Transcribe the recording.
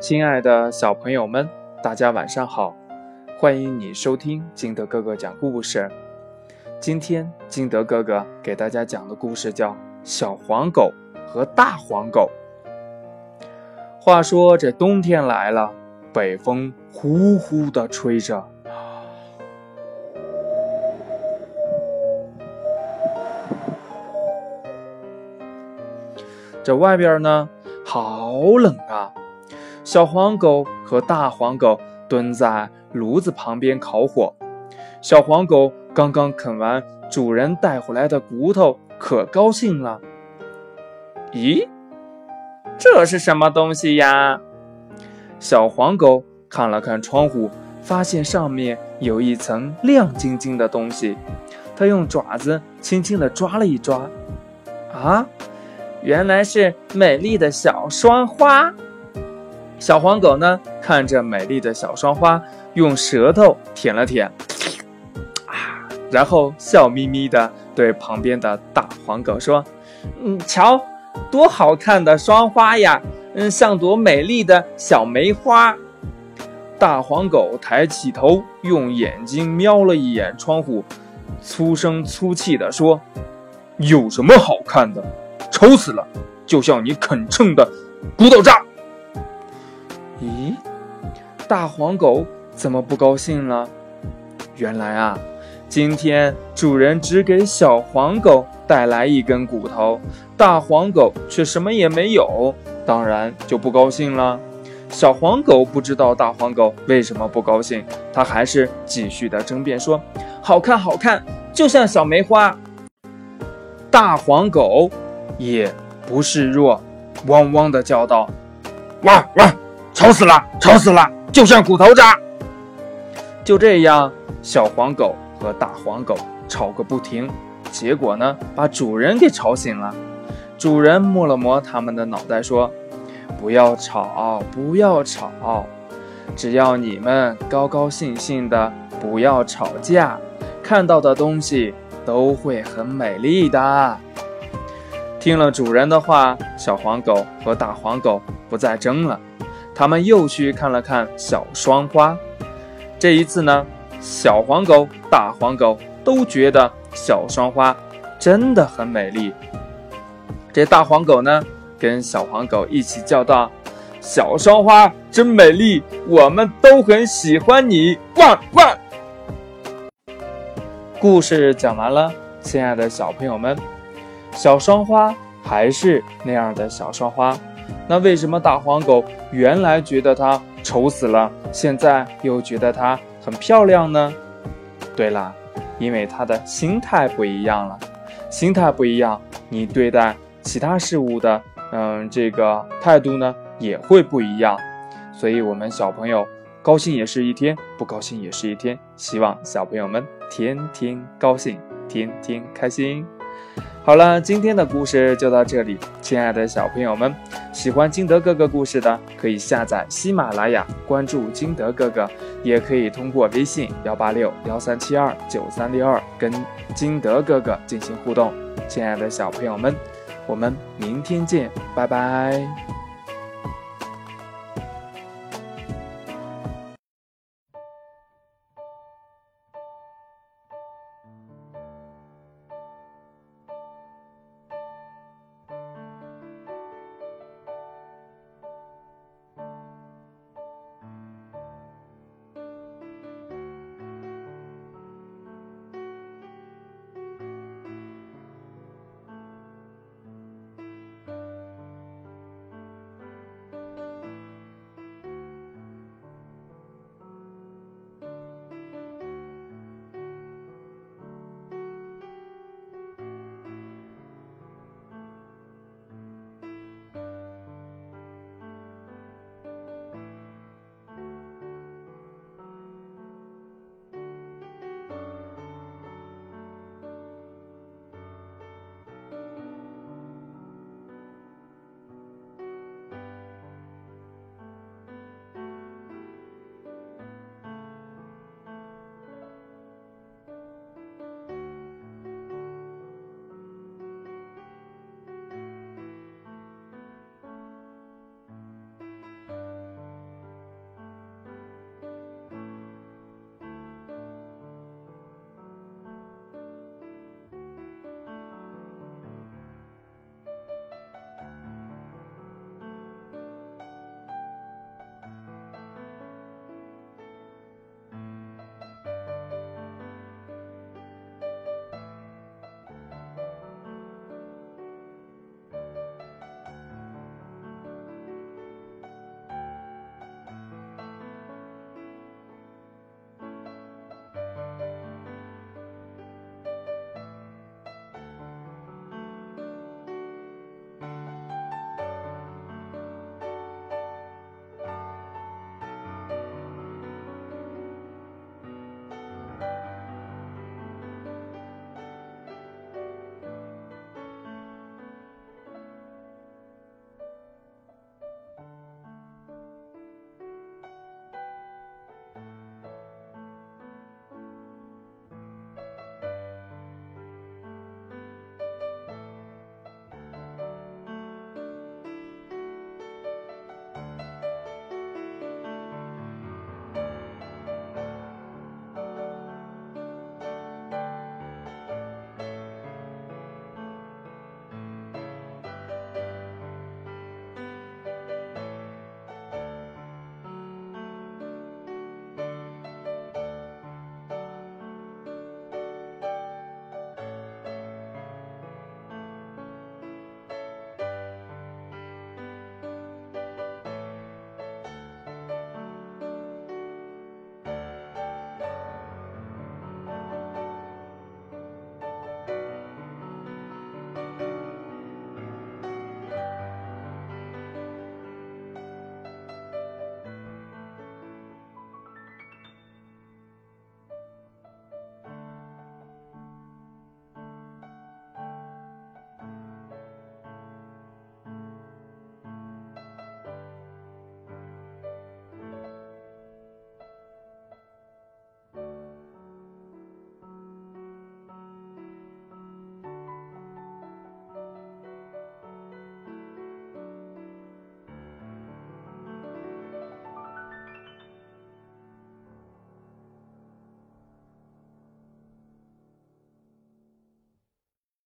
亲爱的小朋友们，大家晚上好！欢迎你收听金德哥哥讲故事。今天金德哥哥给大家讲的故事叫《小黄狗和大黄狗》。话说这冬天来了，北风呼呼的吹着，这外边呢，好冷啊！小黄狗和大黄狗蹲在炉子旁边烤火。小黄狗刚刚啃完主人带回来的骨头，可高兴了。咦，这是什么东西呀？小黄狗看了看窗户，发现上面有一层亮晶晶的东西。它用爪子轻轻地抓了一抓，啊，原来是美丽的小霜花。小黄狗呢，看着美丽的小双花，用舌头舔了舔，啊，然后笑眯眯地对旁边的大黄狗说：“嗯，瞧，多好看的双花呀！嗯，像朵美丽的小梅花。”大黄狗抬起头，用眼睛瞄了一眼窗户，粗声粗气地说：“有什么好看的？丑死了，就像你啃剩的骨头渣。”咦，大黄狗怎么不高兴了？原来啊，今天主人只给小黄狗带来一根骨头，大黄狗却什么也没有，当然就不高兴了。小黄狗不知道大黄狗为什么不高兴，它还是继续的争辩说：“好看，好看，就像小梅花。”大黄狗也不示弱，汪汪的叫道：“汪汪！”吵死了，吵死了，就像骨头渣。就这样，小黄狗和大黄狗吵个不停，结果呢，把主人给吵醒了。主人摸了摸他们的脑袋，说：“不要吵，不要吵，只要你们高高兴兴的，不要吵架，看到的东西都会很美丽的。”听了主人的话，小黄狗和大黄狗不再争了。他们又去看了看小双花，这一次呢，小黄狗、大黄狗都觉得小双花真的很美丽。这大黄狗呢，跟小黄狗一起叫道：“小双花真美丽，我们都很喜欢你！”汪汪。故事讲完了，亲爱的小朋友们，小双花还是那样的小双花。那为什么大黄狗原来觉得它丑死了，现在又觉得它很漂亮呢？对了，因为它的心态不一样了。心态不一样，你对待其他事物的，嗯，这个态度呢也会不一样。所以，我们小朋友高兴也是一天，不高兴也是一天。希望小朋友们天天高兴，天天开心。好了，今天的故事就到这里，亲爱的小朋友们，喜欢金德哥哥故事的可以下载喜马拉雅，关注金德哥哥，也可以通过微信幺八六幺三七二九三六二跟金德哥哥进行互动。亲爱的小朋友们，我们明天见，拜拜。